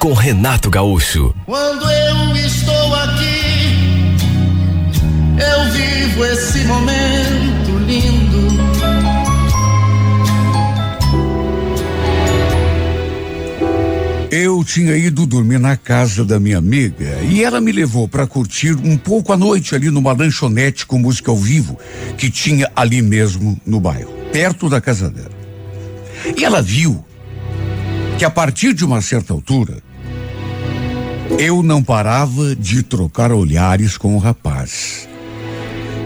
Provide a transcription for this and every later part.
com Renato Gaúcho. Quando eu estou aqui, eu vivo esse momento lindo. Eu tinha ido dormir na casa da minha amiga e ela me levou para curtir um pouco a noite ali numa lanchonete com música ao vivo que tinha ali mesmo no bairro, perto da casa dela. E ela viu que a partir de uma certa altura eu não parava de trocar olhares com o rapaz.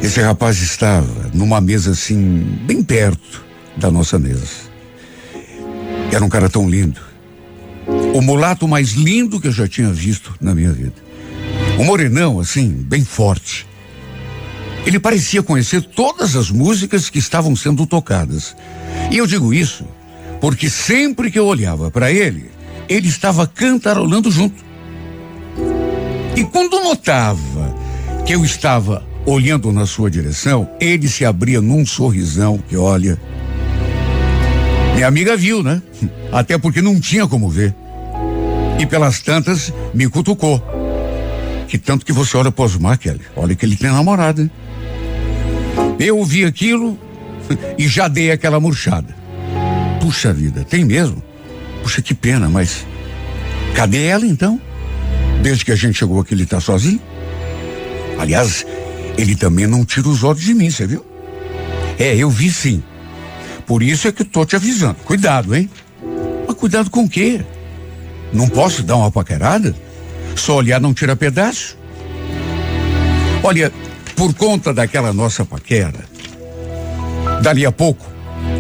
Esse rapaz estava numa mesa assim, bem perto da nossa mesa. Era um cara tão lindo. O mulato mais lindo que eu já tinha visto na minha vida. Um morenão, assim, bem forte. Ele parecia conhecer todas as músicas que estavam sendo tocadas. E eu digo isso porque sempre que eu olhava para ele, ele estava cantarolando junto. E quando notava que eu estava olhando na sua direção, ele se abria num sorrisão que, olha. Minha amiga viu, né? Até porque não tinha como ver. E pelas tantas, me cutucou. Que tanto que você olha pro Osmar, Kelly. Olha que ele tem namorada. Eu ouvi aquilo e já dei aquela murchada. Puxa vida, tem mesmo? Puxa, que pena, mas. Cadê ela então? Desde que a gente chegou aqui, ele tá sozinho? Aliás, ele também não tira os olhos de mim, você viu? É, eu vi sim. Por isso é que tô te avisando. Cuidado, hein? Mas cuidado com o quê? Não posso dar uma paquerada? Só olhar não tira pedaço? Olha, por conta daquela nossa paquera, dali a pouco,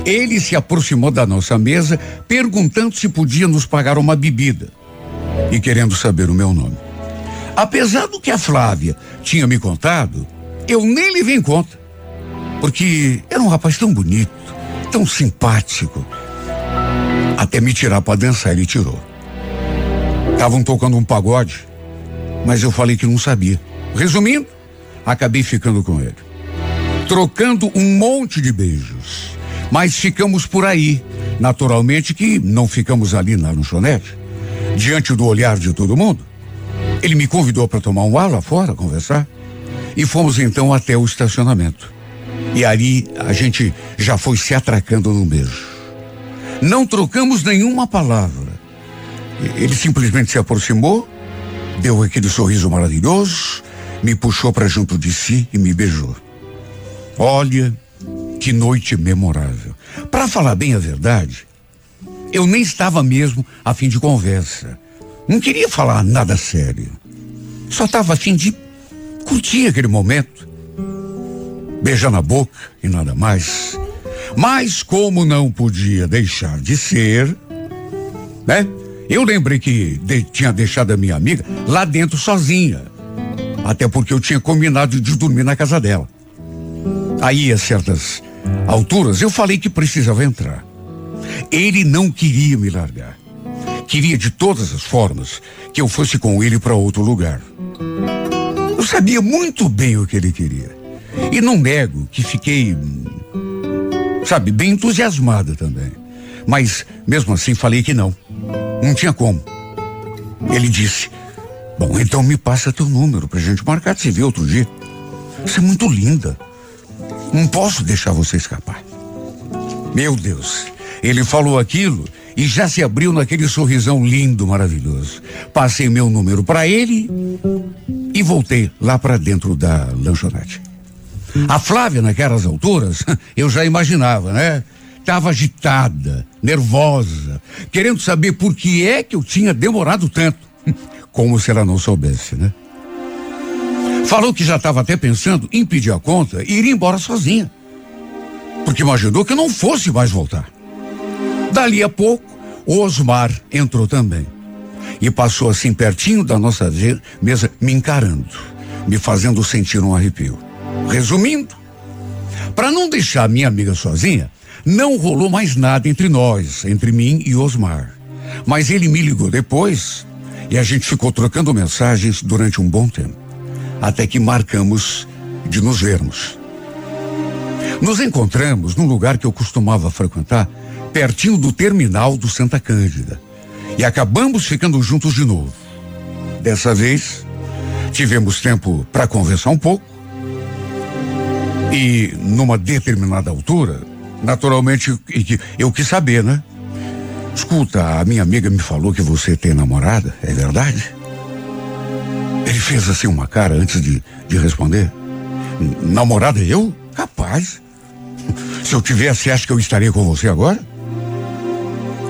ele se aproximou da nossa mesa, perguntando se podia nos pagar uma bebida e querendo saber o meu nome. Apesar do que a Flávia tinha me contado, eu nem lhe vi em conta. Porque era um rapaz tão bonito, tão simpático. Até me tirar para dançar, ele tirou. Estavam tocando um pagode, mas eu falei que não sabia. Resumindo, acabei ficando com ele. Trocando um monte de beijos. Mas ficamos por aí. Naturalmente que não ficamos ali na lanchonete, diante do olhar de todo mundo. Ele me convidou para tomar um ar lá fora, conversar. E fomos então até o estacionamento. E ali a gente já foi se atracando num beijo. Não trocamos nenhuma palavra. Ele simplesmente se aproximou, deu aquele sorriso maravilhoso, me puxou para junto de si e me beijou. Olha, que noite memorável. Para falar bem a verdade, eu nem estava mesmo a fim de conversa. Não queria falar nada sério. Só estava a fim de curtir aquele momento. Beijar na boca e nada mais. Mas como não podia deixar de ser, né? Eu lembrei que de, tinha deixado a minha amiga lá dentro sozinha. Até porque eu tinha combinado de dormir na casa dela. Aí, a certas alturas, eu falei que precisava entrar. Ele não queria me largar. Queria de todas as formas que eu fosse com ele para outro lugar. Eu sabia muito bem o que ele queria. E não nego que fiquei, sabe, bem entusiasmada também. Mas, mesmo assim, falei que não. Não tinha como. Ele disse: Bom, então me passa teu número pra gente marcar de se ver outro dia. Você é muito linda. Não posso deixar você escapar. Meu Deus, ele falou aquilo e já se abriu naquele sorrisão lindo, maravilhoso. Passei meu número para ele e voltei lá para dentro da lanchonete. A Flávia, naquelas alturas, eu já imaginava, né? Estava agitada, nervosa, querendo saber por que é que eu tinha demorado tanto. Como se ela não soubesse, né? Falou que já estava até pensando em pedir a conta e ir embora sozinha. Porque imaginou que não fosse mais voltar. Dali a pouco, Osmar entrou também. e passou assim pertinho da nossa mesa, me encarando, me fazendo sentir um arrepio. Resumindo, para não deixar minha amiga sozinha, não rolou mais nada entre nós, entre mim e Osmar. Mas ele me ligou depois e a gente ficou trocando mensagens durante um bom tempo, até que marcamos de nos vermos. Nos encontramos num lugar que eu costumava frequentar, pertinho do terminal do Santa Cândida, e acabamos ficando juntos de novo. Dessa vez, tivemos tempo para conversar um pouco, e numa determinada altura, naturalmente eu quis saber, né? Escuta, a minha amiga me falou que você tem namorada, é verdade? Ele fez assim uma cara antes de, de responder. Namorada eu? Capaz. Se eu tivesse, acha que eu estaria com você agora?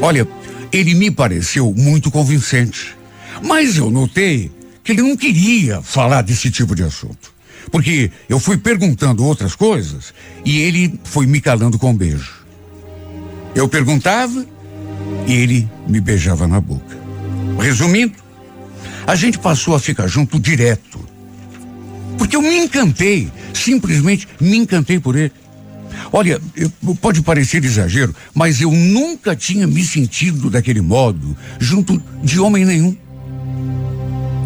Olha, ele me pareceu muito convincente. Mas eu notei que ele não queria falar desse tipo de assunto. Porque eu fui perguntando outras coisas e ele foi me calando com um beijo. Eu perguntava e ele me beijava na boca. Resumindo, a gente passou a ficar junto direto. Porque eu me encantei, simplesmente me encantei por ele. Olha, pode parecer exagero, mas eu nunca tinha me sentido daquele modo junto de homem nenhum.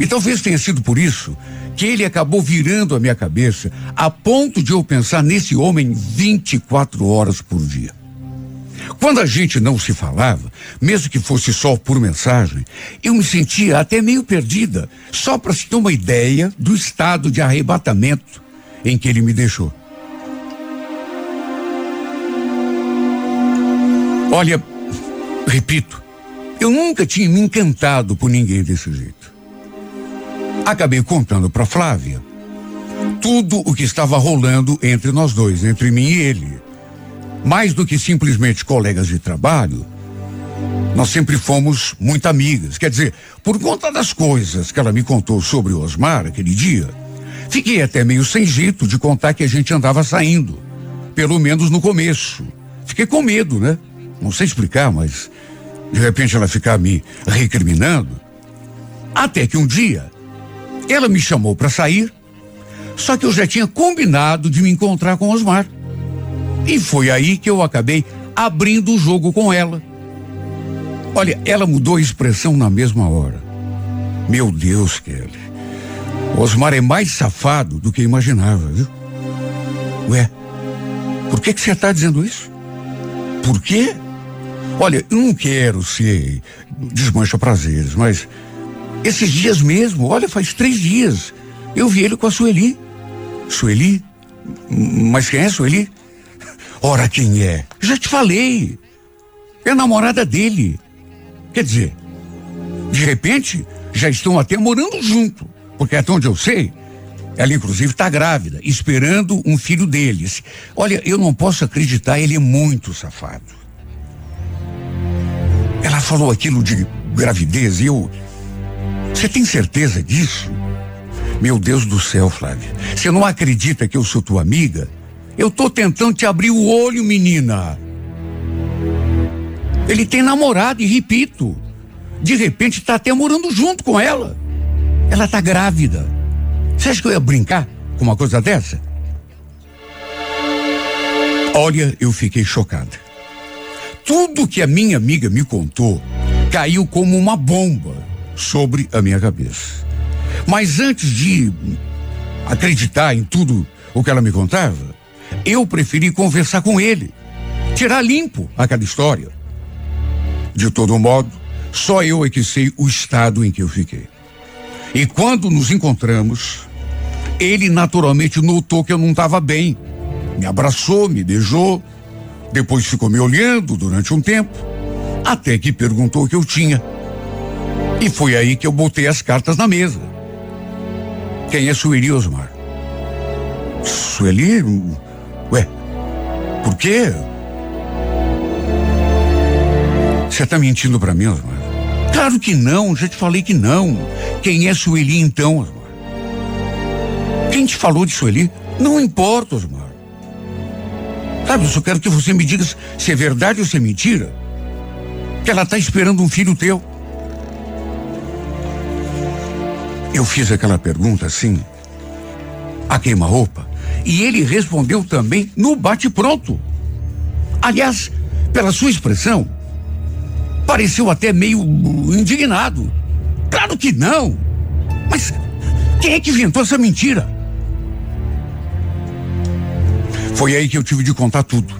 E talvez tenha sido por isso que ele acabou virando a minha cabeça a ponto de eu pensar nesse homem 24 horas por dia. Quando a gente não se falava, mesmo que fosse só por mensagem, eu me sentia até meio perdida, só para se ter uma ideia do estado de arrebatamento em que ele me deixou. Olha, repito, eu nunca tinha me encantado por ninguém desse jeito. Acabei contando para Flávia tudo o que estava rolando entre nós dois, entre mim e ele. Mais do que simplesmente colegas de trabalho, nós sempre fomos muito amigas. Quer dizer, por conta das coisas que ela me contou sobre o Osmar aquele dia, fiquei até meio sem jeito de contar que a gente andava saindo. Pelo menos no começo. Fiquei com medo, né? Não sei explicar, mas de repente ela ficar me recriminando. Até que um dia ela me chamou para sair, só que eu já tinha combinado de me encontrar com Osmar. E foi aí que eu acabei abrindo o jogo com ela. Olha, ela mudou a expressão na mesma hora. Meu Deus, Kelly. Osmar é mais safado do que imaginava, viu? Ué, por que que você está dizendo isso? Por quê? Olha, eu não quero ser desmancha prazeres, mas esses dias mesmo, olha, faz três dias, eu vi ele com a Sueli. Sueli? Mas quem é Sueli? Ora, quem é? Já te falei. É a namorada dele. Quer dizer, de repente, já estão até morando junto. Porque até onde eu sei, ela inclusive está grávida, esperando um filho deles. Olha, eu não posso acreditar, ele é muito safado. Ela falou aquilo de gravidez e eu. Você tem certeza disso? Meu Deus do céu, Flávia. Você não acredita que eu sou tua amiga? Eu tô tentando te abrir o olho, menina. Ele tem namorado e repito, de repente tá até morando junto com ela. Ela tá grávida. Você acha que eu ia brincar com uma coisa dessa? Olha, eu fiquei chocada. Tudo que a minha amiga me contou caiu como uma bomba sobre a minha cabeça. Mas antes de acreditar em tudo o que ela me contava, eu preferi conversar com ele, tirar limpo aquela história. De todo modo, só eu é que sei o estado em que eu fiquei. E quando nos encontramos, ele naturalmente notou que eu não estava bem. Me abraçou, me beijou, depois ficou me olhando durante um tempo, até que perguntou o que eu tinha. E foi aí que eu botei as cartas na mesa. Quem é Sueli Osmar? Sueli? Ué, por quê? Você está mentindo para mim, Osmar? Claro que não, já te falei que não. Quem é Sueli então, Osmar? Quem te falou de Sueli? Não importa, Osmar. Sabe, eu só quero que você me diga se é verdade ou se é mentira. Que ela está esperando um filho teu. Eu fiz aquela pergunta assim, a queima-roupa, e ele respondeu também no bate-pronto. Aliás, pela sua expressão, pareceu até meio indignado. Claro que não! Mas quem é que inventou essa mentira? Foi aí que eu tive de contar tudo.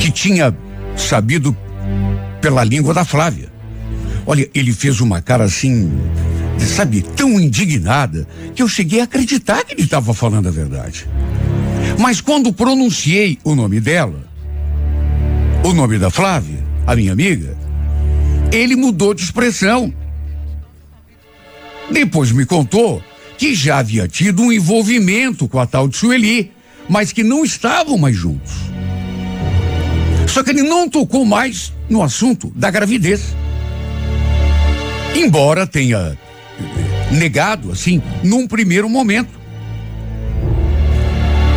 Que tinha sabido pela língua da Flávia. Olha, ele fez uma cara assim, sabe, tão indignada, que eu cheguei a acreditar que ele estava falando a verdade. Mas quando pronunciei o nome dela, o nome da Flávia, a minha amiga, ele mudou de expressão. Depois me contou que já havia tido um envolvimento com a tal de Sueli, mas que não estavam mais juntos. Só que ele não tocou mais no assunto da gravidez. Embora tenha negado, assim, num primeiro momento.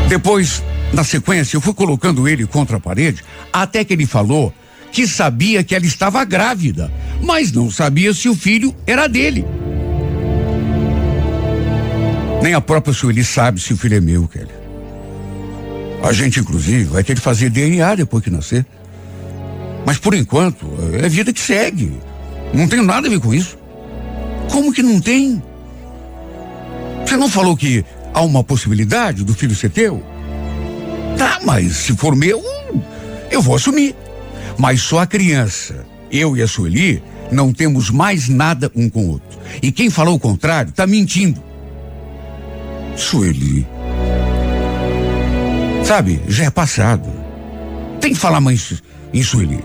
Depois, na sequência, eu fui colocando ele contra a parede, até que ele falou que sabia que ela estava grávida, mas não sabia se o filho era dele. Nem a própria Sueli sabe se o filho é meu, Kelly. A gente, inclusive, vai ter que fazer DNA depois que nascer. Mas por enquanto, é vida que segue. Não tem nada a ver com isso. Como que não tem? Você não falou que há uma possibilidade do filho ser teu? Tá, mas se for meu, eu vou assumir. Mas só a criança, eu e a Sueli, não temos mais nada um com o outro. E quem falou o contrário está mentindo. Sueli. Sabe, já é passado. Tem que falar mais em Sueli.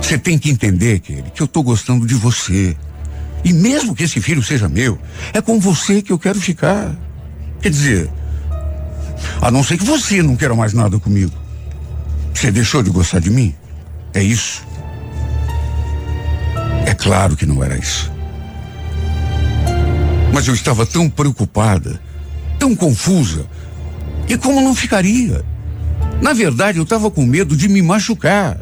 Você tem que entender, que que eu tô gostando de você. E mesmo que esse filho seja meu, é com você que eu quero ficar. Quer dizer, a não ser que você não queira mais nada comigo. Você deixou de gostar de mim? É isso. É claro que não era isso. Mas eu estava tão preocupada, tão confusa. E como não ficaria? Na verdade, eu estava com medo de me machucar.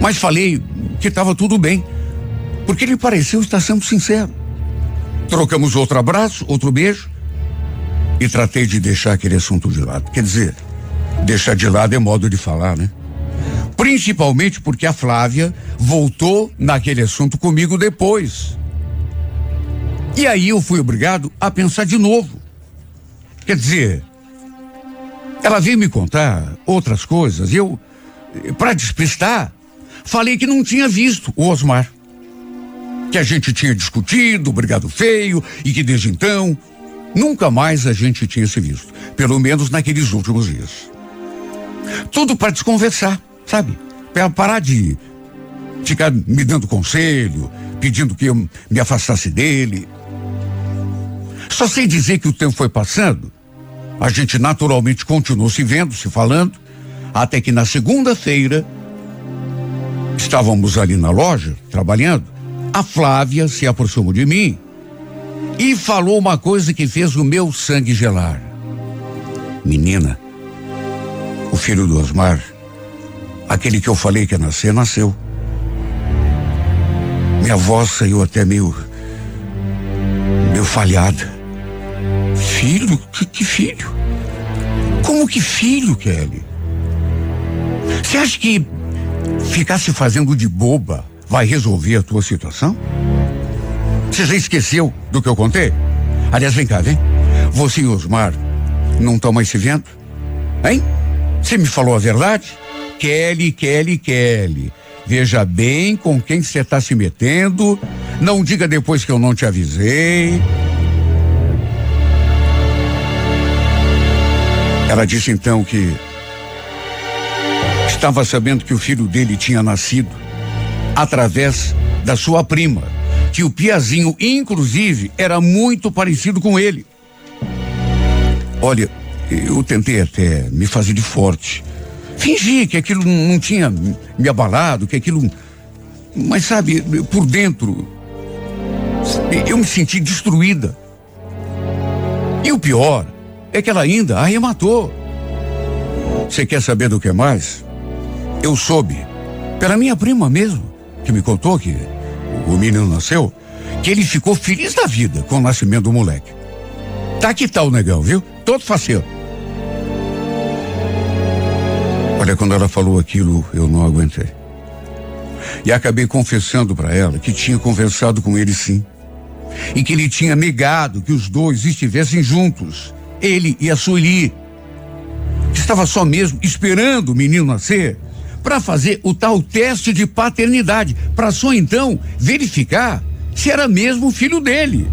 Mas falei que estava tudo bem porque ele pareceu estar sendo sincero. Trocamos outro abraço, outro beijo e tratei de deixar aquele assunto de lado. Quer dizer, deixar de lado é modo de falar, né? Principalmente porque a Flávia voltou naquele assunto comigo depois. E aí eu fui obrigado a pensar de novo. Quer dizer, ela veio me contar outras coisas. e Eu, para despistar, falei que não tinha visto o Osmar que a gente tinha discutido, brigado feio e que desde então nunca mais a gente tinha se visto, pelo menos naqueles últimos dias. Tudo para desconversar, sabe? Para parar de ficar me dando conselho, pedindo que eu me afastasse dele. Só sei dizer que o tempo foi passando, a gente naturalmente continuou se vendo, se falando, até que na segunda-feira estávamos ali na loja, trabalhando, a Flávia se aproximou de mim e falou uma coisa que fez o meu sangue gelar. Menina, o filho do Osmar, aquele que eu falei que ia nascer, nasceu. Minha voz saiu até meio. meio falhada. Filho? Que, que filho? Como que filho, Kelly? Você acha que ficar se fazendo de boba vai resolver a tua situação? Você já esqueceu do que eu contei? Aliás, vem cá, vem. Você e Osmar não estão mais se vendo? Hein? Você me falou a verdade? Kelly, Kelly, Kelly. Veja bem com quem você está se metendo. Não diga depois que eu não te avisei. Ela disse então que estava sabendo que o filho dele tinha nascido através da sua prima, que o Piazinho, inclusive, era muito parecido com ele. Olha, eu tentei até me fazer de forte. Fingi que aquilo não tinha me abalado, que aquilo. Mas sabe, por dentro, eu me senti destruída. E o pior é que ela ainda arrematou. Você quer saber do que mais? Eu soube, pela minha prima mesmo, que me contou que o menino nasceu, que ele ficou feliz da vida com o nascimento do moleque. Tá que tal, negão, viu? Todo faceiro. Olha, quando ela falou aquilo, eu não aguentei. E acabei confessando para ela que tinha conversado com ele sim. E que ele tinha negado que os dois estivessem juntos, ele e a Sueli. Estava só mesmo esperando o menino nascer para fazer o tal teste de paternidade, para só então verificar se era mesmo filho dele.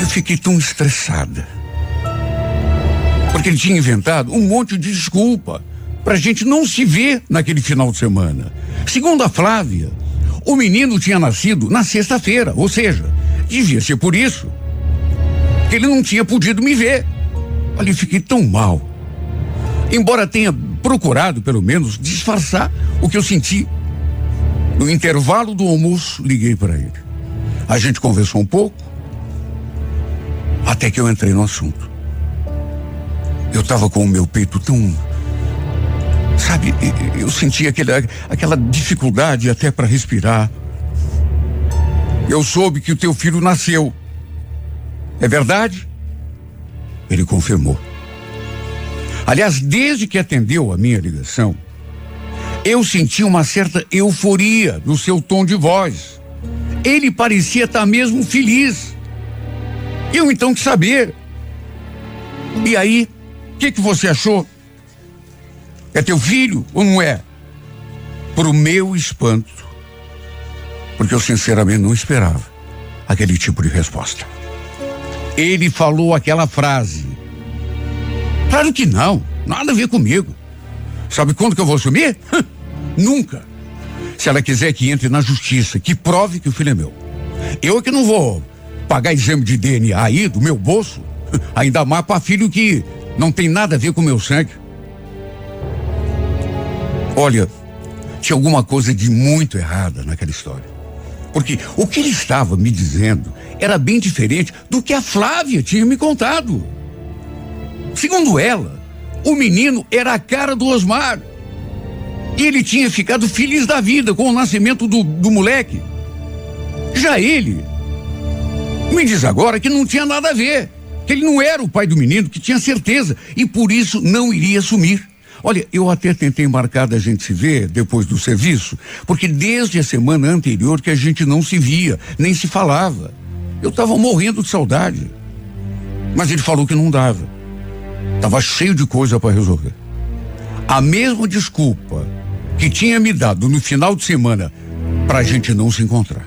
Eu fiquei tão estressada porque ele tinha inventado um monte de desculpa para a gente não se ver naquele final de semana. Segundo a Flávia, o menino tinha nascido na sexta-feira, ou seja, devia ser por isso que ele não tinha podido me ver. Olha, eu fiquei tão mal. Embora tenha procurado, pelo menos, disfarçar o que eu senti. No intervalo do almoço, liguei para ele. A gente conversou um pouco, até que eu entrei no assunto. Eu estava com o meu peito tão. Sabe, eu sentia aquele, aquela dificuldade até para respirar. Eu soube que o teu filho nasceu. É verdade? Ele confirmou. Aliás, desde que atendeu a minha ligação, eu senti uma certa euforia no seu tom de voz. Ele parecia estar mesmo feliz. Eu então quis saber. E aí, que, que você achou? É teu filho ou não é? Pro meu espanto, porque eu sinceramente não esperava aquele tipo de resposta. Ele falou aquela frase. Claro que não, nada a ver comigo. Sabe quando que eu vou assumir? Nunca. Se ela quiser que entre na justiça, que prove que o filho é meu. Eu é que não vou pagar exame de DNA aí do meu bolso, ainda mais para filho que não tem nada a ver com o meu sangue. Olha, tinha alguma coisa de muito errada naquela história. Porque o que ele estava me dizendo era bem diferente do que a Flávia tinha me contado. Segundo ela, o menino era a cara do Osmar. E ele tinha ficado feliz da vida com o nascimento do, do moleque. Já ele me diz agora que não tinha nada a ver que ele não era o pai do menino, que tinha certeza e por isso não iria assumir. Olha, eu até tentei marcar da gente se ver depois do serviço, porque desde a semana anterior que a gente não se via, nem se falava. Eu estava morrendo de saudade. Mas ele falou que não dava. Tava cheio de coisa para resolver. A mesma desculpa que tinha me dado no final de semana para a gente não se encontrar.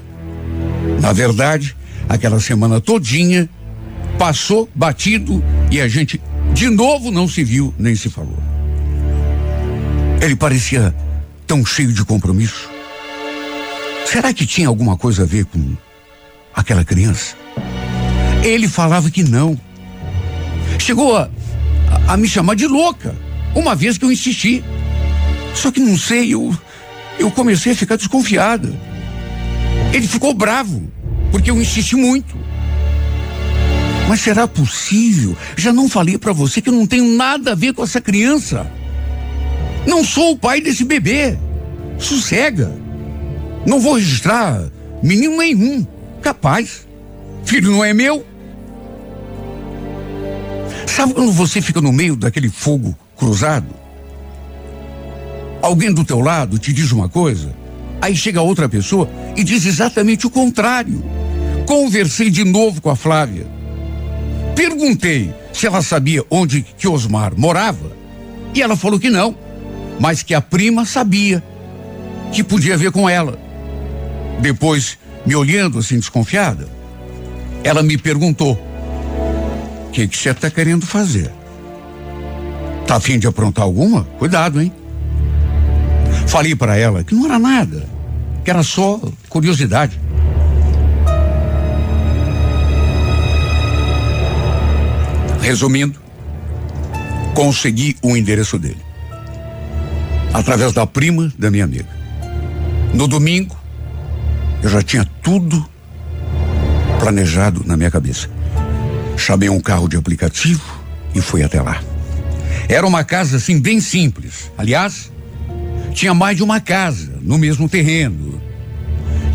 Na verdade, aquela semana todinha passou batido e a gente de novo não se viu nem se falou. Ele parecia tão cheio de compromisso. Será que tinha alguma coisa a ver com aquela criança? Ele falava que não. Chegou a, a, a me chamar de louca, uma vez que eu insisti. Só que não sei, eu, eu comecei a ficar desconfiada. Ele ficou bravo, porque eu insisti muito. Mas será possível? Já não falei para você que eu não tenho nada a ver com essa criança. Não sou o pai desse bebê. Sossega. Não vou registrar menino nenhum. Capaz. Filho não é meu. Sabe quando você fica no meio daquele fogo cruzado? Alguém do teu lado te diz uma coisa, aí chega outra pessoa e diz exatamente o contrário. Conversei de novo com a Flávia. Perguntei se ela sabia onde que Osmar morava e ela falou que não, mas que a prima sabia que podia ver com ela. Depois, me olhando assim desconfiada, ela me perguntou: "O que você está querendo fazer? Tá afim de aprontar alguma? Cuidado, hein?" Falei para ela que não era nada, que era só curiosidade. Resumindo, consegui o endereço dele. Através da prima da minha amiga. No domingo, eu já tinha tudo planejado na minha cabeça. Chamei um carro de aplicativo e fui até lá. Era uma casa assim bem simples. Aliás, tinha mais de uma casa no mesmo terreno.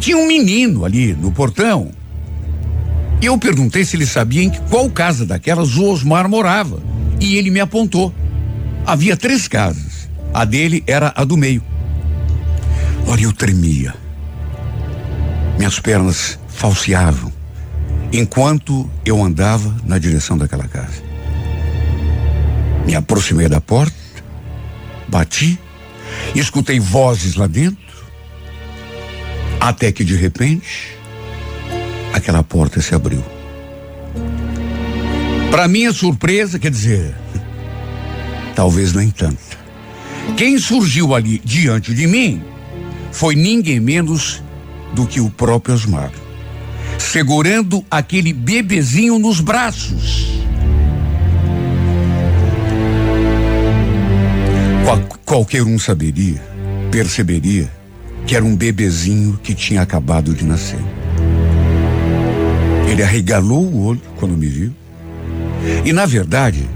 tinha um menino ali no portão. E eu perguntei se ele sabia em qual casa daquelas o Osmar morava. E ele me apontou. Havia três casas. A dele era a do meio. Ora, eu tremia. Minhas pernas falseavam enquanto eu andava na direção daquela casa. Me aproximei da porta, bati, escutei vozes lá dentro, até que de repente aquela porta se abriu. Para minha surpresa, quer dizer, talvez nem tanto. Quem surgiu ali diante de mim foi ninguém menos do que o próprio Osmar, segurando aquele bebezinho nos braços. Qual, qualquer um saberia, perceberia que era um bebezinho que tinha acabado de nascer. Ele arregalou o olho quando me viu. E na verdade,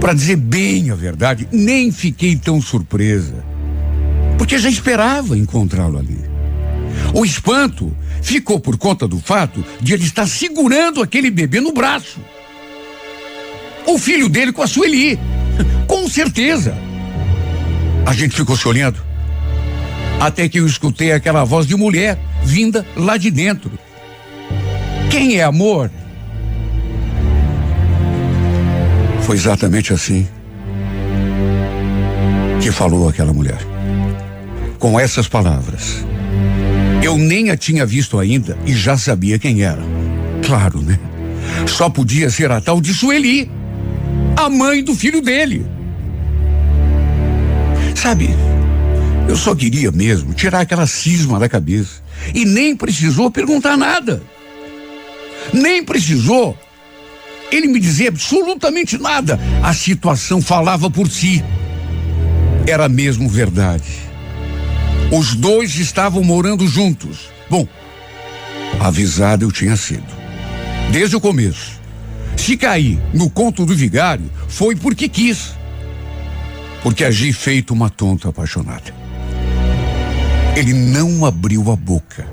para dizer bem a verdade, nem fiquei tão surpresa. Porque já esperava encontrá-lo ali. O espanto ficou por conta do fato de ele estar segurando aquele bebê no braço. O filho dele com a Sueli. Com certeza. A gente ficou se olhando. Até que eu escutei aquela voz de mulher vinda lá de dentro. Quem é amor? Foi exatamente assim que falou aquela mulher. Com essas palavras. Eu nem a tinha visto ainda e já sabia quem era. Claro, né? Só podia ser a tal de Sueli, a mãe do filho dele. Sabe, eu só queria mesmo tirar aquela cisma da cabeça. E nem precisou perguntar nada. Nem precisou ele me dizer absolutamente nada. A situação falava por si. Era mesmo verdade. Os dois estavam morando juntos. Bom, avisado eu tinha sido. Desde o começo. Se caí no conto do vigário, foi porque quis. Porque agi feito uma tonta apaixonada. Ele não abriu a boca.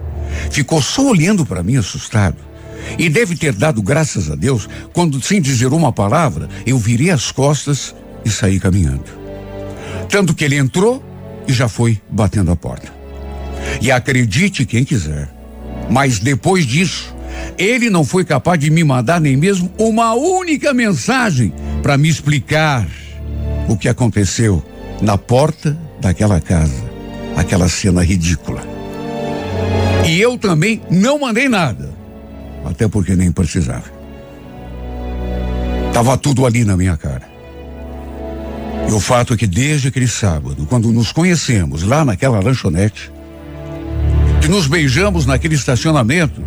Ficou só olhando para mim assustado. E deve ter dado graças a Deus quando, sem dizer uma palavra, eu virei as costas e saí caminhando. Tanto que ele entrou e já foi batendo a porta. E acredite quem quiser, mas depois disso, ele não foi capaz de me mandar nem mesmo uma única mensagem para me explicar o que aconteceu na porta daquela casa, aquela cena ridícula. E eu também não mandei nada até porque nem precisava. Tava tudo ali na minha cara. E o fato é que desde aquele sábado, quando nos conhecemos lá naquela lanchonete, que nos beijamos naquele estacionamento,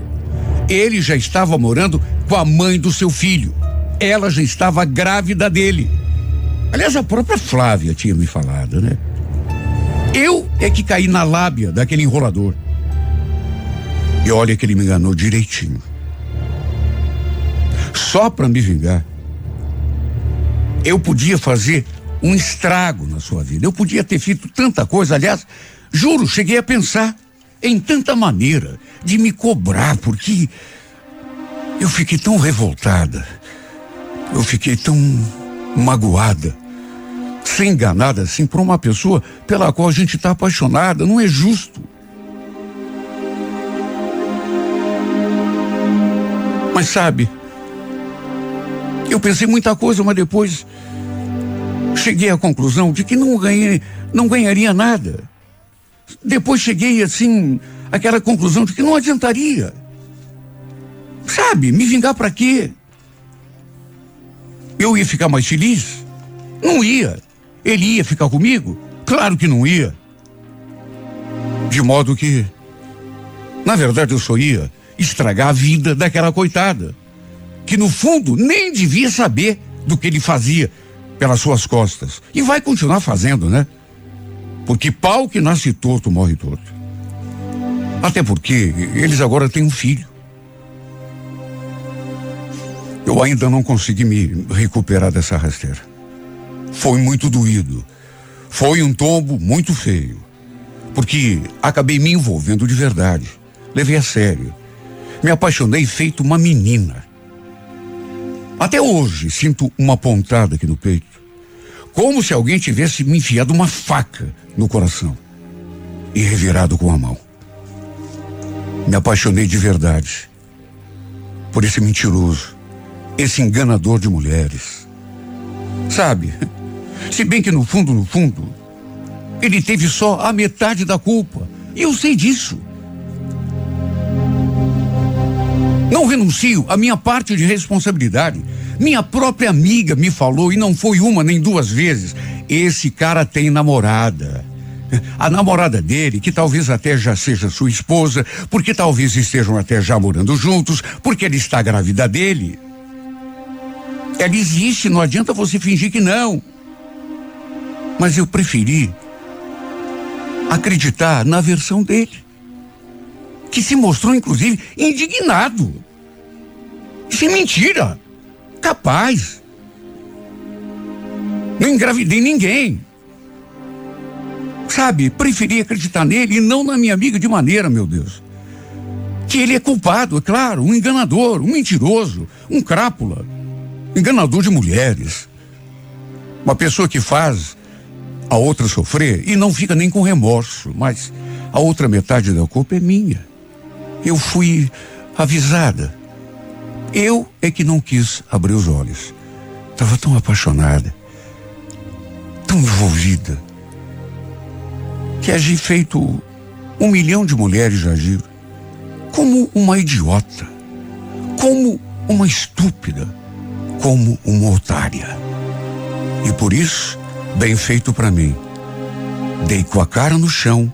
ele já estava morando com a mãe do seu filho. Ela já estava grávida dele. Aliás, a própria Flávia tinha me falado, né? Eu é que caí na lábia daquele enrolador. E olha que ele me enganou direitinho só para me vingar. Eu podia fazer um estrago na sua vida. Eu podia ter feito tanta coisa. Aliás, juro, cheguei a pensar em tanta maneira de me cobrar, porque eu fiquei tão revoltada. Eu fiquei tão magoada, ser enganada assim por uma pessoa pela qual a gente está apaixonada. Não é justo. Mas sabe, eu pensei muita coisa, mas depois cheguei à conclusão de que não ganhei, não ganharia nada. Depois cheguei assim àquela conclusão de que não adiantaria. Sabe, me vingar para quê? Eu ia ficar mais feliz? Não ia. Ele ia ficar comigo? Claro que não ia. De modo que, na verdade, eu só ia estragar a vida daquela coitada que no fundo nem devia saber do que ele fazia pelas suas costas. E vai continuar fazendo, né? Porque pau que nasce torto morre torto. Até porque eles agora têm um filho. Eu ainda não consegui me recuperar dessa rasteira. Foi muito doído. Foi um tombo muito feio. Porque acabei me envolvendo de verdade. levei a sério. Me apaixonei feito uma menina. Até hoje sinto uma pontada aqui no peito. Como se alguém tivesse me enfiado uma faca no coração e revirado com a mão. Me apaixonei de verdade por esse mentiroso, esse enganador de mulheres. Sabe, se bem que no fundo, no fundo, ele teve só a metade da culpa. E eu sei disso. Não renuncio à minha parte de responsabilidade. Minha própria amiga me falou, e não foi uma nem duas vezes: esse cara tem namorada. A namorada dele, que talvez até já seja sua esposa, porque talvez estejam até já morando juntos, porque ele está grávida dele. Ela existe, não adianta você fingir que não. Mas eu preferi acreditar na versão dele, que se mostrou, inclusive, indignado. Isso é mentira. Capaz. Não engravidei ninguém. Sabe, preferi acreditar nele e não na minha amiga de maneira, meu Deus. Que ele é culpado, é claro, um enganador, um mentiroso, um crápula, enganador de mulheres. Uma pessoa que faz a outra sofrer e não fica nem com remorso, mas a outra metade da culpa é minha. Eu fui avisada. Eu é que não quis abrir os olhos. Estava tão apaixonada, tão envolvida que agi feito um milhão de mulheres já agiram. Como uma idiota, como uma estúpida, como uma otária. E por isso, bem feito para mim. Dei com a cara no chão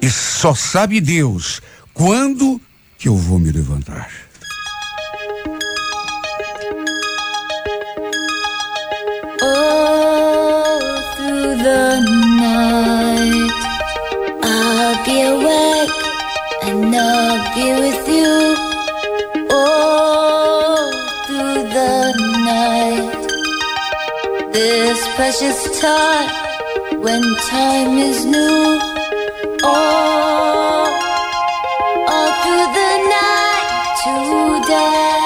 e só sabe Deus quando que eu vou me levantar. The night. I'll be awake and I'll be with you all through the night. This precious time when time is new. All, all through the night today,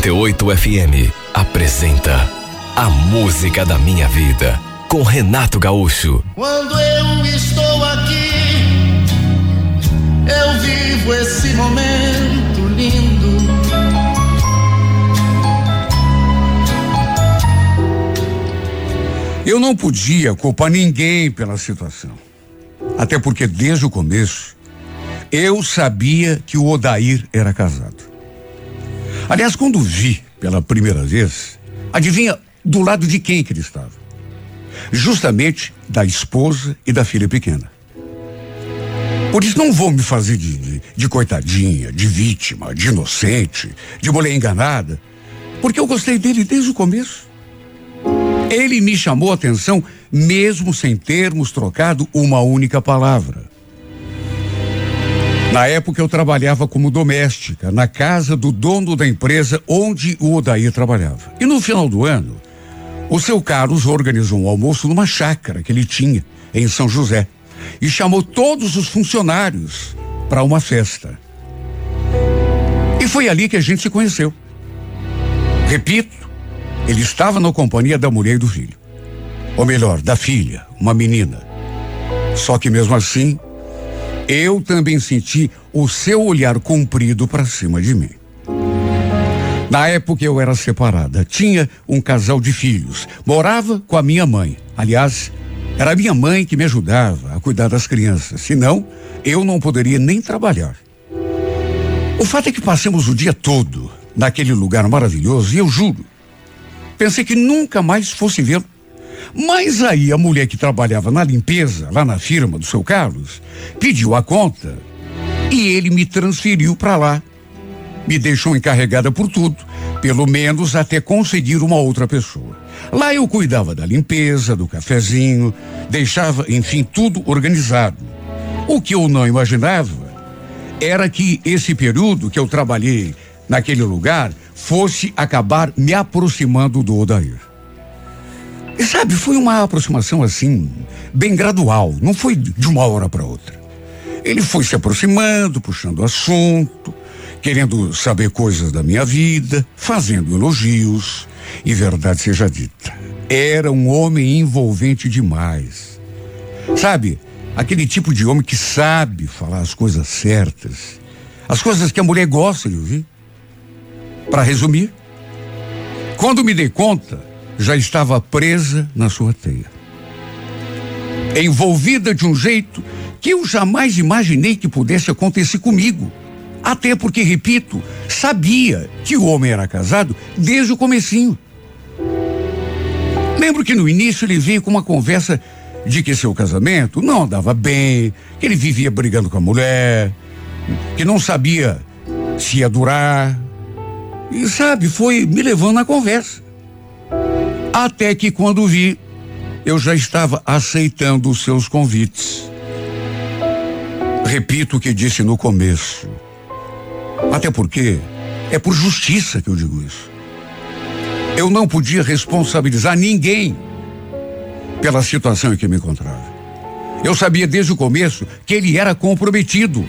98 FM apresenta A Música da Minha Vida com Renato Gaúcho. Quando eu estou aqui, eu vivo esse momento lindo. Eu não podia culpar ninguém pela situação. Até porque desde o começo eu sabia que o Odair era casado. Aliás, quando vi pela primeira vez, adivinha do lado de quem que ele estava? Justamente da esposa e da filha pequena. Por isso não vou me fazer de, de, de coitadinha, de vítima, de inocente, de mulher enganada, porque eu gostei dele desde o começo. Ele me chamou a atenção mesmo sem termos trocado uma única palavra. Na época eu trabalhava como doméstica na casa do dono da empresa onde o Odair trabalhava. E no final do ano, o seu Carlos organizou um almoço numa chácara que ele tinha em São José e chamou todos os funcionários para uma festa. E foi ali que a gente se conheceu. Repito, ele estava na companhia da mulher e do filho. Ou melhor, da filha, uma menina. Só que mesmo assim, eu também senti o seu olhar comprido para cima de mim. Na época eu era separada, tinha um casal de filhos, morava com a minha mãe. Aliás, era a minha mãe que me ajudava a cuidar das crianças, senão eu não poderia nem trabalhar. O fato é que passamos o dia todo naquele lugar maravilhoso e eu juro, pensei que nunca mais fosse vê-lo. Mas aí a mulher que trabalhava na limpeza, lá na firma do seu Carlos, pediu a conta e ele me transferiu para lá. Me deixou encarregada por tudo, pelo menos até conseguir uma outra pessoa. Lá eu cuidava da limpeza, do cafezinho, deixava, enfim, tudo organizado. O que eu não imaginava era que esse período que eu trabalhei naquele lugar fosse acabar me aproximando do Odair. E sabe, foi uma aproximação assim, bem gradual, não foi de uma hora para outra. Ele foi se aproximando, puxando assunto, querendo saber coisas da minha vida, fazendo elogios. E verdade seja dita, era um homem envolvente demais. Sabe, aquele tipo de homem que sabe falar as coisas certas, as coisas que a mulher gosta de ouvir. Para resumir, quando me dei conta, já estava presa na sua teia. Envolvida de um jeito que eu jamais imaginei que pudesse acontecer comigo. Até porque, repito, sabia que o homem era casado desde o comecinho. Lembro que no início ele veio com uma conversa de que seu casamento não andava bem, que ele vivia brigando com a mulher, que não sabia se ia durar. E sabe, foi me levando na conversa. Até que quando vi, eu já estava aceitando os seus convites. Repito o que disse no começo. Até porque é por justiça que eu digo isso. Eu não podia responsabilizar ninguém pela situação em que me encontrava. Eu sabia desde o começo que ele era comprometido.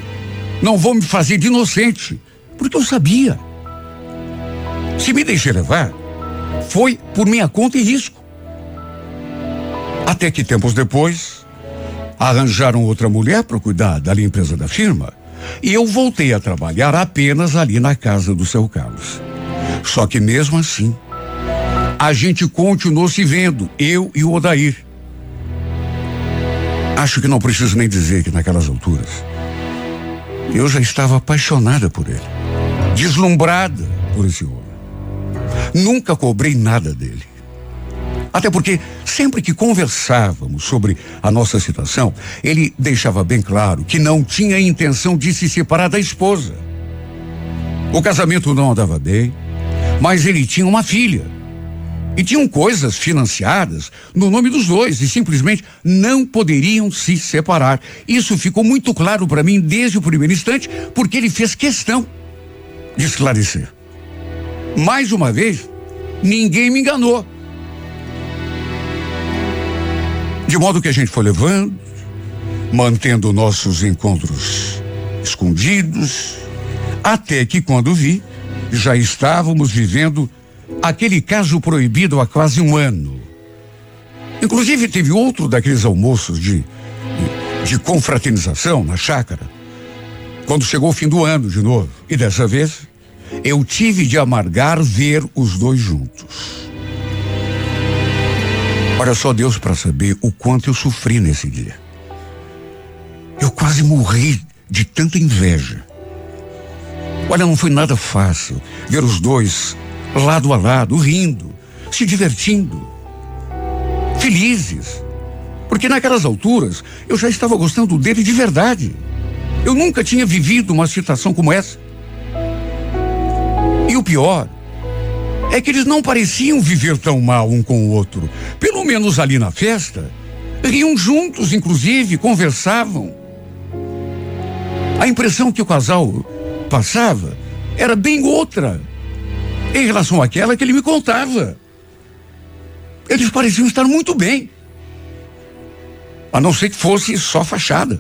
Não vou me fazer de inocente, porque eu sabia. Se me deixei levar, foi por minha conta e risco. Até que tempos depois, arranjaram outra mulher para cuidar da limpeza da firma e eu voltei a trabalhar apenas ali na casa do seu Carlos. Só que mesmo assim, a gente continuou se vendo, eu e o Odair. Acho que não preciso nem dizer que naquelas alturas eu já estava apaixonada por ele, deslumbrada por esse homem. Nunca cobrei nada dele. Até porque, sempre que conversávamos sobre a nossa situação, ele deixava bem claro que não tinha intenção de se separar da esposa. O casamento não andava bem, mas ele tinha uma filha. E tinham coisas financiadas no nome dos dois e simplesmente não poderiam se separar. Isso ficou muito claro para mim desde o primeiro instante, porque ele fez questão de esclarecer. Mais uma vez, ninguém me enganou. De modo que a gente foi levando, mantendo nossos encontros escondidos, até que quando vi, já estávamos vivendo aquele caso proibido há quase um ano. Inclusive teve outro daqueles almoços de, de confraternização na chácara, quando chegou o fim do ano de novo. E dessa vez, eu tive de amargar ver os dois juntos. Olha só Deus para saber o quanto eu sofri nesse dia. Eu quase morri de tanta inveja. Olha, não foi nada fácil ver os dois lado a lado, rindo, se divertindo, felizes. Porque naquelas alturas eu já estava gostando dele de verdade. Eu nunca tinha vivido uma situação como essa. E o pior é que eles não pareciam viver tão mal um com o outro. Pelo menos ali na festa, riam juntos, inclusive, conversavam. A impressão que o casal passava era bem outra em relação àquela que ele me contava. Eles pareciam estar muito bem. A não ser que fosse só fachada.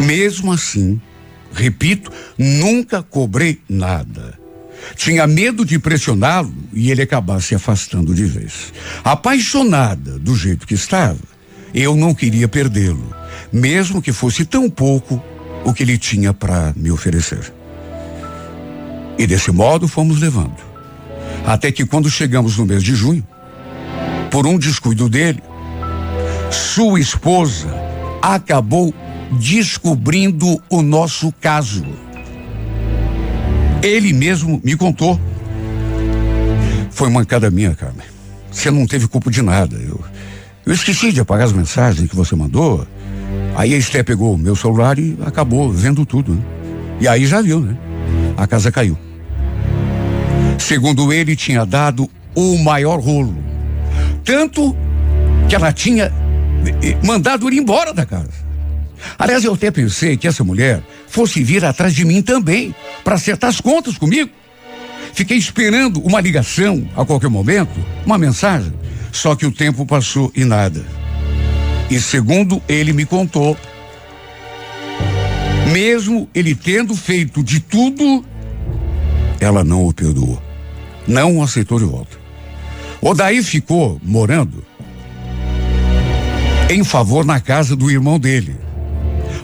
Mesmo assim, repito, nunca cobrei nada. Tinha medo de pressioná-lo e ele acabar se afastando de vez. Apaixonada do jeito que estava, eu não queria perdê-lo, mesmo que fosse tão pouco o que ele tinha para me oferecer. E desse modo fomos levando. Até que quando chegamos no mês de junho, por um descuido dele, sua esposa acabou descobrindo o nosso caso. Ele mesmo me contou. Foi mancada minha, Carmen. Você não teve culpa de nada. Eu, eu esqueci de apagar as mensagens que você mandou. Aí a Esté pegou o meu celular e acabou vendo tudo. Né? E aí já viu, né? A casa caiu. Segundo ele, tinha dado o maior rolo. Tanto que ela tinha eh, eh, mandado ir embora da casa. Aliás, eu até pensei que essa mulher fosse vir atrás de mim também, para acertar as contas comigo. Fiquei esperando uma ligação a qualquer momento, uma mensagem. Só que o tempo passou e nada. E segundo ele me contou, mesmo ele tendo feito de tudo, ela não o perdoou. Não o aceitou de volta. O daí ficou morando em favor na casa do irmão dele.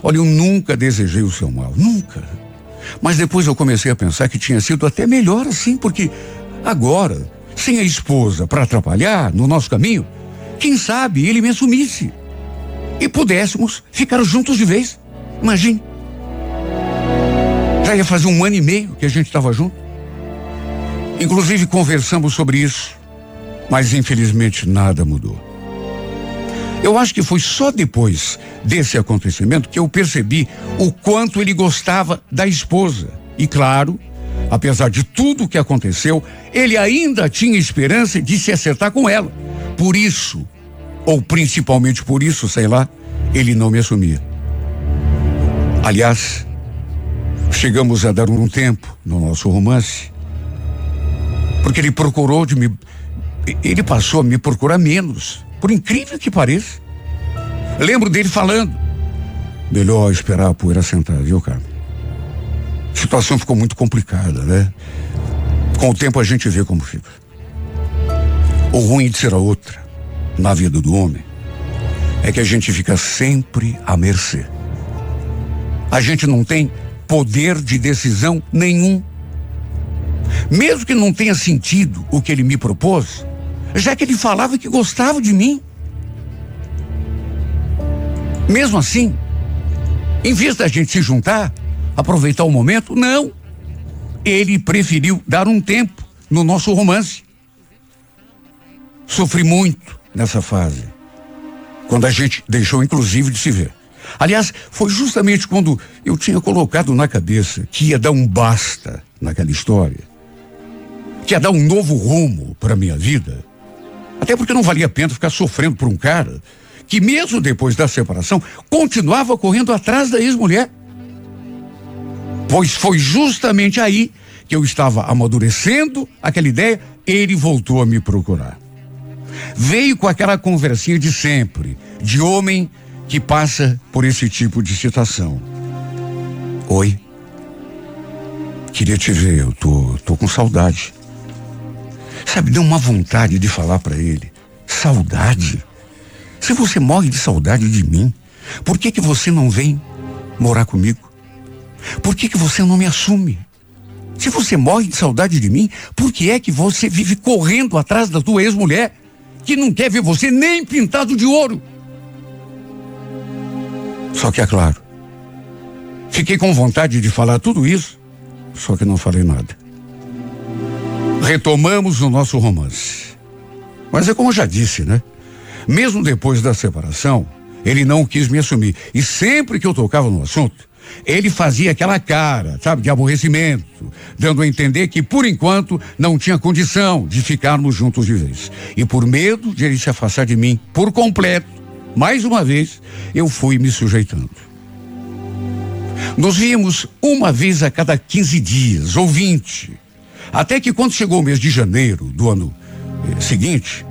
Olha, eu nunca desejei o seu mal, nunca. Mas depois eu comecei a pensar que tinha sido até melhor assim, porque agora, sem a esposa para atrapalhar no nosso caminho, quem sabe ele me assumisse e pudéssemos ficar juntos de vez. Imagine. Já ia fazer um ano e meio que a gente estava junto. Inclusive conversamos sobre isso, mas infelizmente nada mudou. Eu acho que foi só depois desse acontecimento que eu percebi o quanto ele gostava da esposa. E claro, apesar de tudo o que aconteceu, ele ainda tinha esperança de se acertar com ela. Por isso, ou principalmente por isso, sei lá, ele não me assumia. Aliás, chegamos a dar um tempo no nosso romance, porque ele procurou de me. Ele passou a me procurar menos. Por incrível que pareça. Lembro dele falando. Melhor esperar a poeira sentar, viu, Carmen? A situação ficou muito complicada, né? Com o tempo a gente vê como fica. O ruim de ser a outra, na vida do homem, é que a gente fica sempre à mercê. A gente não tem poder de decisão nenhum. Mesmo que não tenha sentido o que ele me propôs, já que ele falava que gostava de mim. Mesmo assim, em vez da gente se juntar, aproveitar o momento, não. Ele preferiu dar um tempo no nosso romance. Sofri muito nessa fase, quando a gente deixou inclusive de se ver. Aliás, foi justamente quando eu tinha colocado na cabeça que ia dar um basta naquela história, que ia dar um novo rumo para minha vida até porque não valia a pena ficar sofrendo por um cara que, mesmo depois da separação, continuava correndo atrás da ex-mulher. Pois foi justamente aí que eu estava amadurecendo aquela ideia, ele voltou a me procurar. Veio com aquela conversinha de sempre, de homem que passa por esse tipo de situação. Oi. Queria te ver, eu tô, tô com saudade. Sabe, deu uma vontade de falar para ele. Saudade? Se você morre de saudade de mim, por que que você não vem morar comigo? Por que que você não me assume? Se você morre de saudade de mim, por que é que você vive correndo atrás da tua ex-mulher, que não quer ver você nem pintado de ouro? Só que é claro, fiquei com vontade de falar tudo isso, só que não falei nada. Retomamos o nosso romance. Mas é como eu já disse, né? Mesmo depois da separação, ele não quis me assumir. E sempre que eu tocava no assunto, ele fazia aquela cara, sabe, de aborrecimento, dando a entender que, por enquanto, não tinha condição de ficarmos juntos de vez. E por medo de ele se afastar de mim por completo, mais uma vez, eu fui me sujeitando. Nos vimos uma vez a cada 15 dias, ou 20. Até que quando chegou o mês de janeiro do ano eh, seguinte,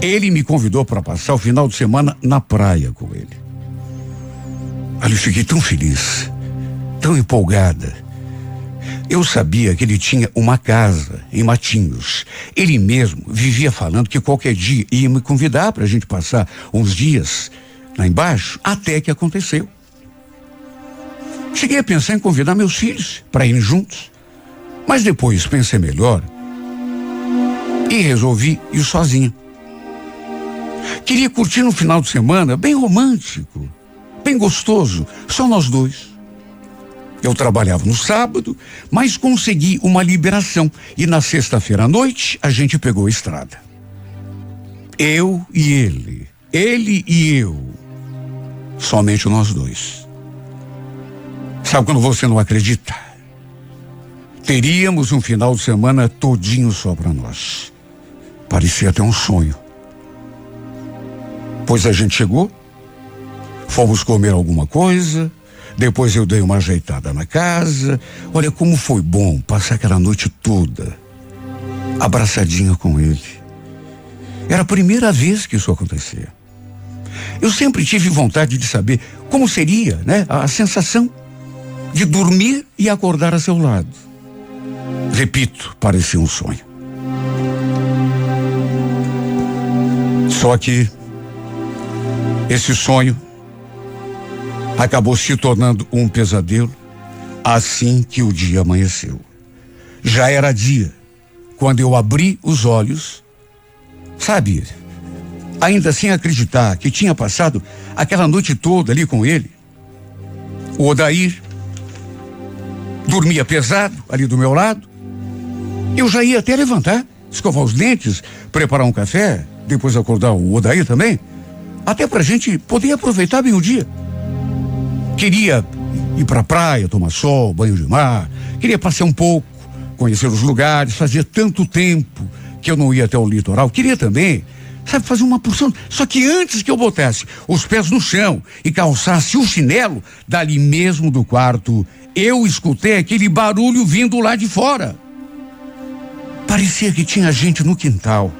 ele me convidou para passar o final de semana na praia com ele. Ali fiquei tão feliz, tão empolgada. Eu sabia que ele tinha uma casa em Matinhos. Ele mesmo vivia falando que qualquer dia ia me convidar para a gente passar uns dias lá embaixo, até que aconteceu. Cheguei a pensar em convidar meus filhos para irem juntos, mas depois pensei melhor e resolvi ir sozinho. Queria curtir um final de semana bem romântico bem gostoso, só nós dois. Eu trabalhava no sábado, mas consegui uma liberação e na sexta-feira à noite a gente pegou a estrada. Eu e ele, ele e eu, somente nós dois. Sabe quando você não acredita? Teríamos um final de semana todinho só para nós. Parecia até um sonho. Pois a gente chegou, Fomos comer alguma coisa, depois eu dei uma ajeitada na casa. Olha como foi bom passar aquela noite toda abraçadinha com ele. Era a primeira vez que isso acontecia. Eu sempre tive vontade de saber como seria, né, a sensação de dormir e acordar a seu lado. Repito, parecia um sonho. Só que esse sonho acabou se tornando um pesadelo assim que o dia amanheceu. Já era dia quando eu abri os olhos, sabe, ainda sem acreditar que tinha passado aquela noite toda ali com ele. O Odair dormia pesado ali do meu lado. Eu já ia até levantar, escovar os dentes, preparar um café, depois acordar o Odair também, até pra gente poder aproveitar bem o dia. Queria ir para a praia, tomar sol, banho de mar. Queria passear um pouco, conhecer os lugares. Fazia tanto tempo que eu não ia até o litoral. Queria também, sabe, fazer uma porção. Só que antes que eu botasse os pés no chão e calçasse o chinelo, dali mesmo do quarto, eu escutei aquele barulho vindo lá de fora. Parecia que tinha gente no quintal.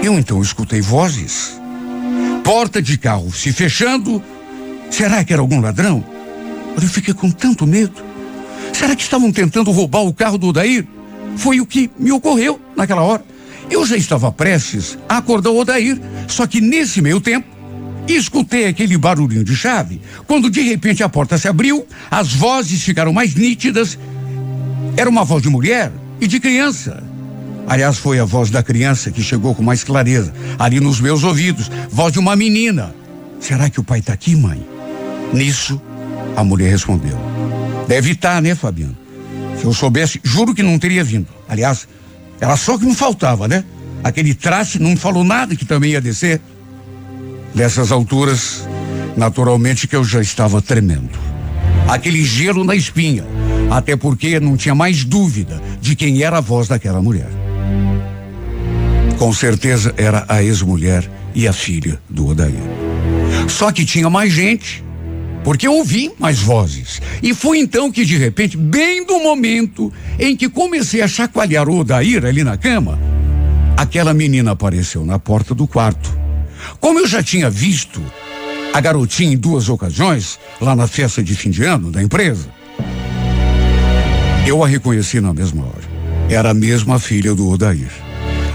Eu então escutei vozes. Porta de carro se fechando Será que era algum ladrão? Eu fiquei com tanto medo. Será que estavam tentando roubar o carro do Odair? Foi o que me ocorreu naquela hora. Eu já estava prestes a acordar o Odair, só que nesse meio tempo, escutei aquele barulhinho de chave. Quando de repente a porta se abriu, as vozes ficaram mais nítidas. Era uma voz de mulher e de criança. Aliás, foi a voz da criança que chegou com mais clareza, ali nos meus ouvidos. Voz de uma menina. Será que o pai está aqui, mãe? Nisso, a mulher respondeu: Deve estar, tá, né, Fabiano? Se eu soubesse, juro que não teria vindo. Aliás, ela só que não faltava, né? Aquele traste não falou nada que também ia descer. Nessas alturas, naturalmente que eu já estava tremendo. Aquele gelo na espinha. Até porque não tinha mais dúvida de quem era a voz daquela mulher. Com certeza era a ex-mulher e a filha do Odair. Só que tinha mais gente porque eu ouvi mais vozes. E foi então que, de repente, bem do momento em que comecei a chacoalhar o Odair ali na cama, aquela menina apareceu na porta do quarto. Como eu já tinha visto a garotinha em duas ocasiões, lá na festa de fim de ano da empresa. Eu a reconheci na mesma hora. Era a mesma filha do Odair.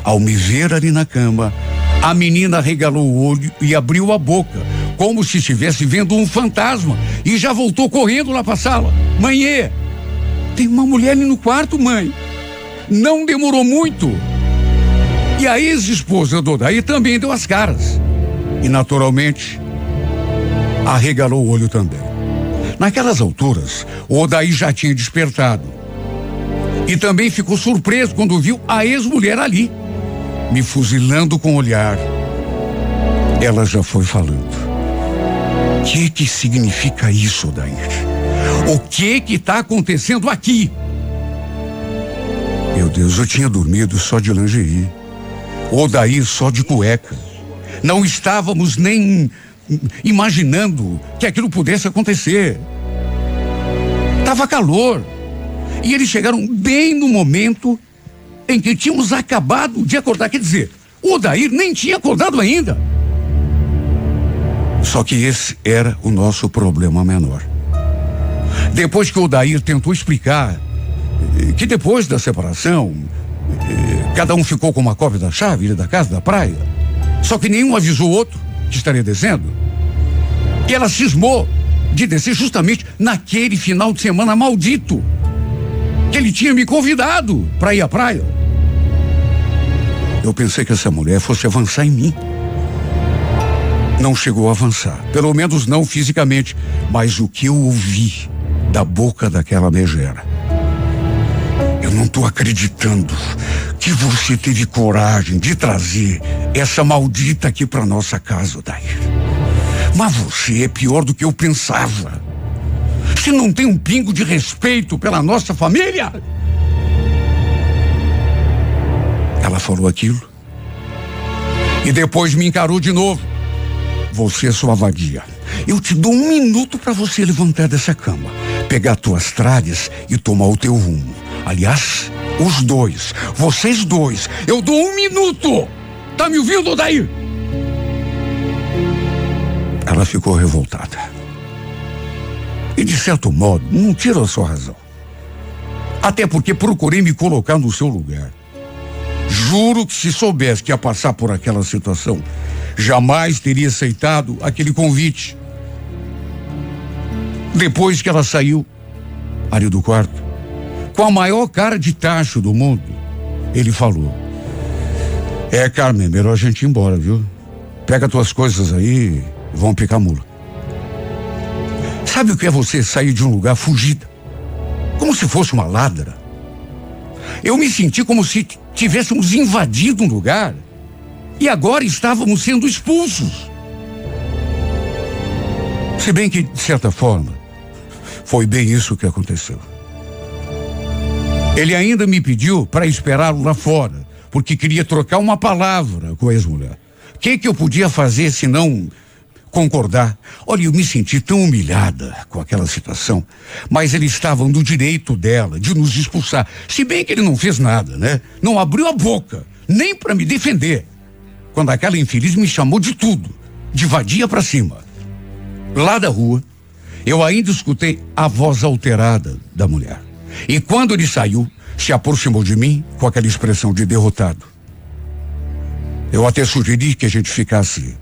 Ao me ver ali na cama, a menina regalou o olho e abriu a boca, como se estivesse vendo um fantasma, e já voltou correndo lá para a sala. Mãe, tem uma mulher ali no quarto, mãe. Não demorou muito. E a ex-esposa do Odair também deu as caras. E naturalmente, arregalou o olho também. Naquelas alturas, o Odair já tinha despertado. E também ficou surpreso quando viu a ex-mulher ali, me fuzilando com o olhar. Ela já foi falando. O que que significa isso, Odair? O que que está acontecendo aqui? Meu Deus, eu tinha dormido só de lingerie. Odair só de cueca. Não estávamos nem imaginando que aquilo pudesse acontecer. Tava calor. E eles chegaram bem no momento em que tínhamos acabado de acordar. Quer dizer, o Odair nem tinha acordado ainda. Só que esse era o nosso problema menor. Depois que o Odair tentou explicar eh, que depois da separação, eh, cada um ficou com uma cópia da chave da casa da praia, só que nenhum avisou o outro que estaria descendo. E ela cismou de descer justamente naquele final de semana maldito ele tinha me convidado para ir à praia. Eu pensei que essa mulher fosse avançar em mim. Não chegou a avançar, pelo menos não fisicamente, mas o que eu ouvi da boca daquela megera. Eu não estou acreditando que você teve coragem de trazer essa maldita aqui para nossa casa, Dair. Mas você é pior do que eu pensava. Você não tem um pingo de respeito pela nossa família? Ela falou aquilo. E depois me encarou de novo. Você, sua vadia. Eu te dou um minuto para você levantar dessa cama, pegar tuas tralhas e tomar o teu rumo. Aliás, os dois, vocês dois, eu dou um minuto. Tá me ouvindo, daí? Ela ficou revoltada. E de certo modo, não tira a sua razão. Até porque procurei me colocar no seu lugar. Juro que se soubesse que ia passar por aquela situação, jamais teria aceitado aquele convite. Depois que ela saiu ali do quarto, com a maior cara de tacho do mundo, ele falou: É, Carmen, melhor a gente ir embora, viu? Pega tuas coisas aí vão picar mula. Sabe o que é você sair de um lugar fugida? Como se fosse uma ladra. Eu me senti como se tivéssemos invadido um lugar e agora estávamos sendo expulsos. Se bem que, de certa forma, foi bem isso que aconteceu. Ele ainda me pediu para esperá-lo lá fora, porque queria trocar uma palavra com a ex-mulher. O que, que eu podia fazer se não concordar? Olha, eu me senti tão humilhada com aquela situação, mas ele estava no direito dela de nos expulsar. Se bem que ele não fez nada, né? Não abriu a boca, nem para me defender. Quando aquela infeliz me chamou de tudo, de vadia para cima. Lá da rua, eu ainda escutei a voz alterada da mulher. E quando ele saiu, se aproximou de mim com aquela expressão de derrotado. Eu até sugeri que a gente ficasse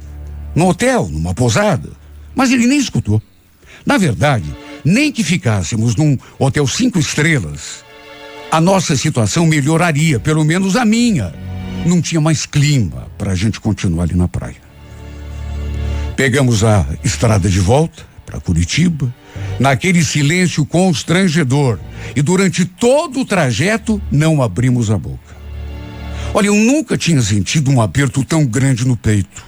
no hotel, numa pousada, mas ele nem escutou. Na verdade, nem que ficássemos num hotel cinco estrelas, a nossa situação melhoraria, pelo menos a minha. Não tinha mais clima para a gente continuar ali na praia. Pegamos a estrada de volta para Curitiba, naquele silêncio constrangedor. E durante todo o trajeto não abrimos a boca. Olha, eu nunca tinha sentido um aperto tão grande no peito.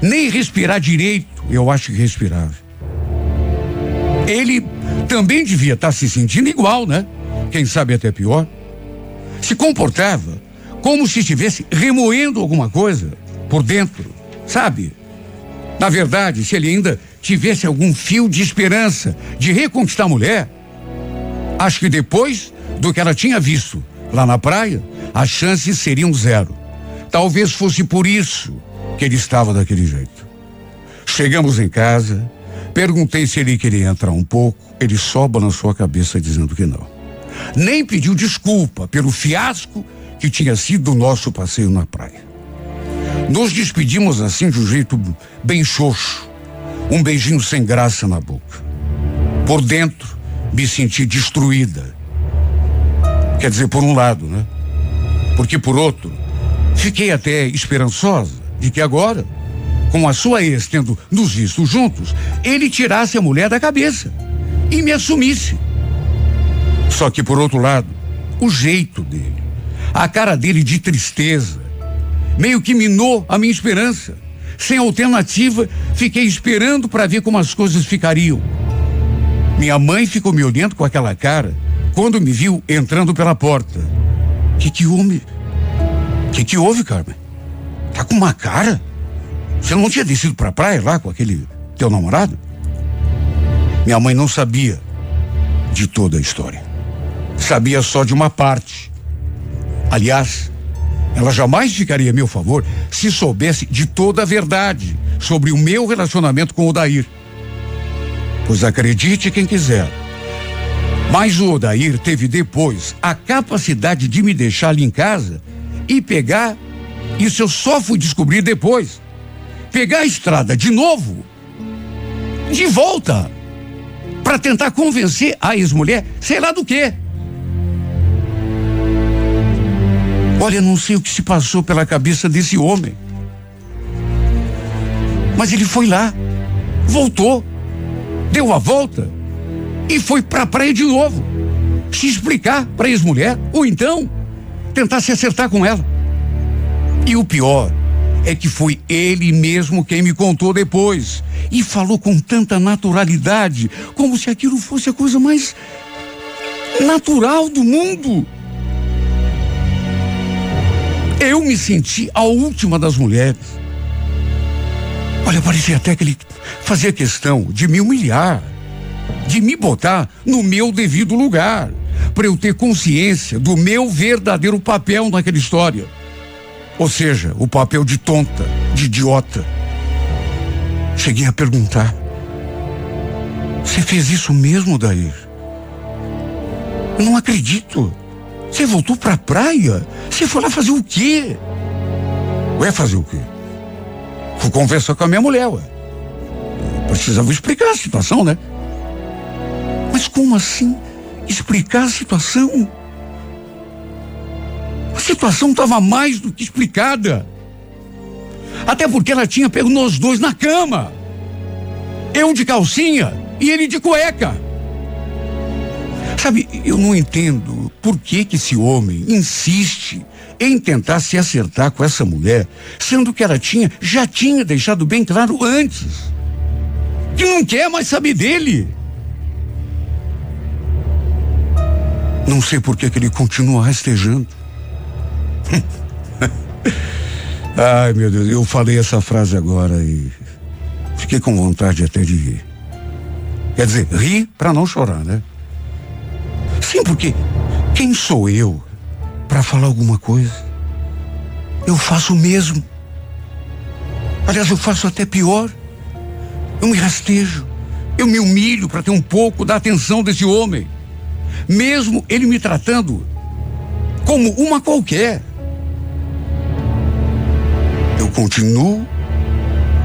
Nem respirar direito, eu acho que respirava. Ele também devia estar se sentindo igual, né? Quem sabe até pior. Se comportava como se estivesse remoendo alguma coisa por dentro, sabe? Na verdade, se ele ainda tivesse algum fio de esperança de reconquistar a mulher, acho que depois do que ela tinha visto lá na praia, as chances seriam zero. Talvez fosse por isso que ele estava daquele jeito. Chegamos em casa, perguntei se ele queria entrar um pouco, ele só balançou a cabeça dizendo que não. Nem pediu desculpa pelo fiasco que tinha sido o nosso passeio na praia. Nos despedimos assim de um jeito bem xoxo, um beijinho sem graça na boca. Por dentro, me senti destruída. Quer dizer, por um lado, né? Porque por outro, fiquei até esperançosa de que agora, com a sua ex tendo nos visto juntos, ele tirasse a mulher da cabeça e me assumisse. Só que por outro lado, o jeito dele, a cara dele de tristeza, meio que minou a minha esperança. Sem alternativa, fiquei esperando para ver como as coisas ficariam. Minha mãe ficou me olhando com aquela cara quando me viu entrando pela porta. Que que houve? Que que houve, Carmen? Tá com uma cara? Você não tinha descido pra praia lá com aquele teu namorado? Minha mãe não sabia de toda a história. Sabia só de uma parte. Aliás, ela jamais ficaria a meu favor se soubesse de toda a verdade sobre o meu relacionamento com o Odair. Pois acredite quem quiser. Mas o Odair teve depois a capacidade de me deixar ali em casa e pegar, isso eu só fui descobrir depois. Pegar a estrada de novo, de volta, para tentar convencer a ex-mulher, sei lá do quê. Olha, não sei o que se passou pela cabeça desse homem. Mas ele foi lá, voltou, deu a volta e foi para a praia de novo. Se explicar para ex-mulher, ou então tentar se acertar com ela. E o pior é que foi ele mesmo quem me contou depois. E falou com tanta naturalidade, como se aquilo fosse a coisa mais natural do mundo. Eu me senti a última das mulheres. Olha, parecia até que ele fazia questão de me humilhar, de me botar no meu devido lugar, para eu ter consciência do meu verdadeiro papel naquela história. Ou seja, o papel de tonta, de idiota. Cheguei a perguntar: Você fez isso mesmo, Dair? Eu não acredito. Você voltou pra praia? Você foi lá fazer o quê? Ué, fazer o quê? Fui conversar com a minha mulher, ué. precisava explicar a situação, né? Mas como assim? Explicar a situação? Situação estava mais do que explicada. Até porque ela tinha pego nós dois na cama. Eu de calcinha e ele de cueca. Sabe, eu não entendo por que que esse homem insiste em tentar se acertar com essa mulher, sendo que ela tinha, já tinha deixado bem claro antes, que não quer mais saber dele. Não sei por que que ele continua rastejando. Ai, meu Deus, eu falei essa frase agora e fiquei com vontade até de rir. Quer dizer, rir para não chorar, né? Sim, porque quem sou eu para falar alguma coisa? Eu faço o mesmo. Aliás, eu faço até pior. Eu me rastejo. Eu me humilho para ter um pouco da atenção desse homem. Mesmo ele me tratando como uma qualquer. Continuo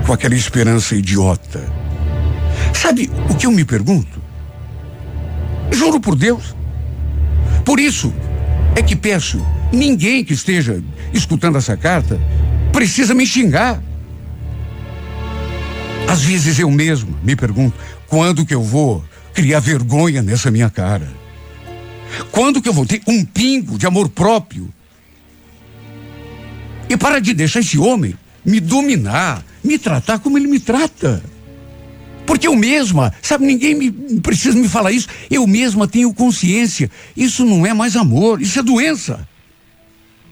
com aquela esperança idiota. Sabe o que eu me pergunto? Juro por Deus. Por isso é que peço, ninguém que esteja escutando essa carta precisa me xingar. Às vezes eu mesmo me pergunto, quando que eu vou criar vergonha nessa minha cara? Quando que eu vou ter um pingo de amor próprio? E para de deixar esse homem me dominar, me tratar como ele me trata. Porque eu mesma, sabe, ninguém me, precisa me falar isso, eu mesma tenho consciência. Isso não é mais amor, isso é doença.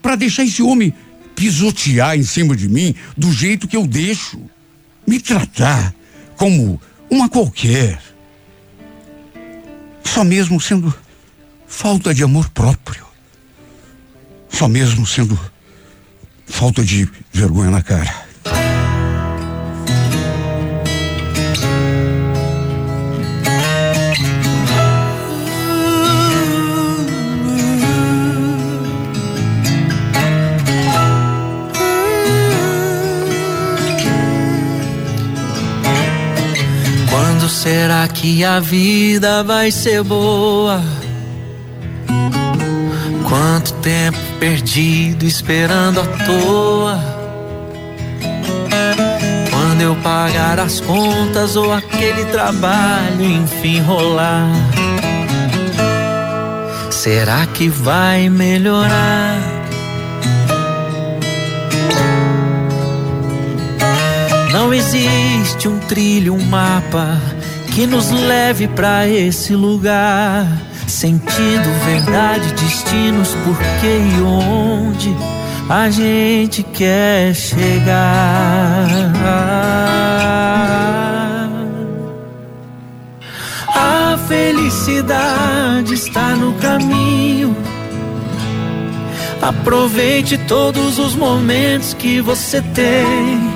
Para deixar esse homem pisotear em cima de mim do jeito que eu deixo, me tratar como uma qualquer. Só mesmo sendo falta de amor próprio. Só mesmo sendo falta de vergonha na cara. Quando será que a vida vai ser boa? Quanto tempo perdido esperando à toa. Quando eu pagar as contas ou aquele trabalho enfim rolar. Será que vai melhorar? Não existe um trilho, um mapa que nos leve para esse lugar. Sentido, verdade, destinos, porquê e onde a gente quer chegar. A felicidade está no caminho. Aproveite todos os momentos que você tem.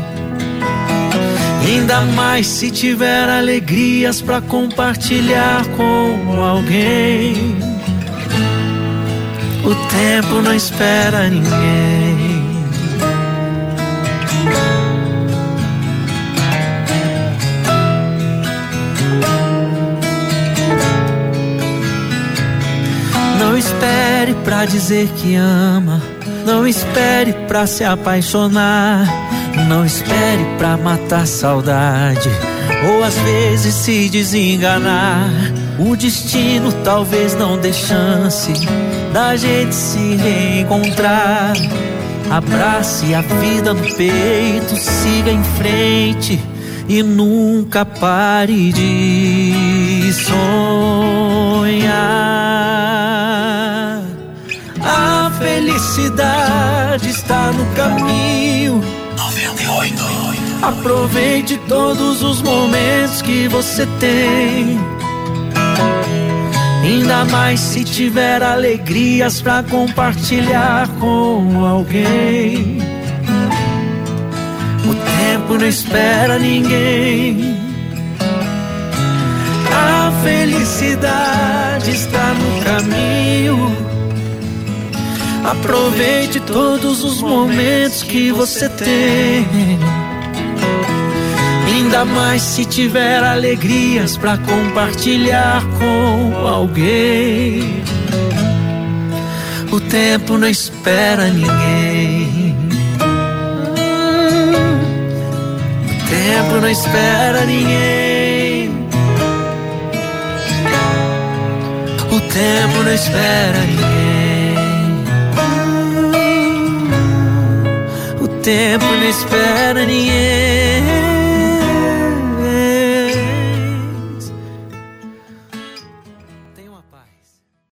Ainda mais se tiver alegrias para compartilhar com alguém. O tempo não espera ninguém. Não espere pra dizer que ama. Não espere pra se apaixonar. Não espere pra matar saudade ou às vezes se desenganar. O destino talvez não dê chance da gente se reencontrar. Abrace a vida no peito, siga em frente e nunca pare de sonhar. A felicidade está no caminho Aproveite todos os momentos que você tem. Ainda mais se tiver alegrias para compartilhar com alguém. O tempo não espera ninguém. A felicidade está no caminho. Aproveite todos os momentos que você tem. Ainda mais se tiver alegrias para compartilhar com alguém. O tempo não espera ninguém. O tempo não espera ninguém. O tempo não espera ninguém. tempo, não espera ninguém.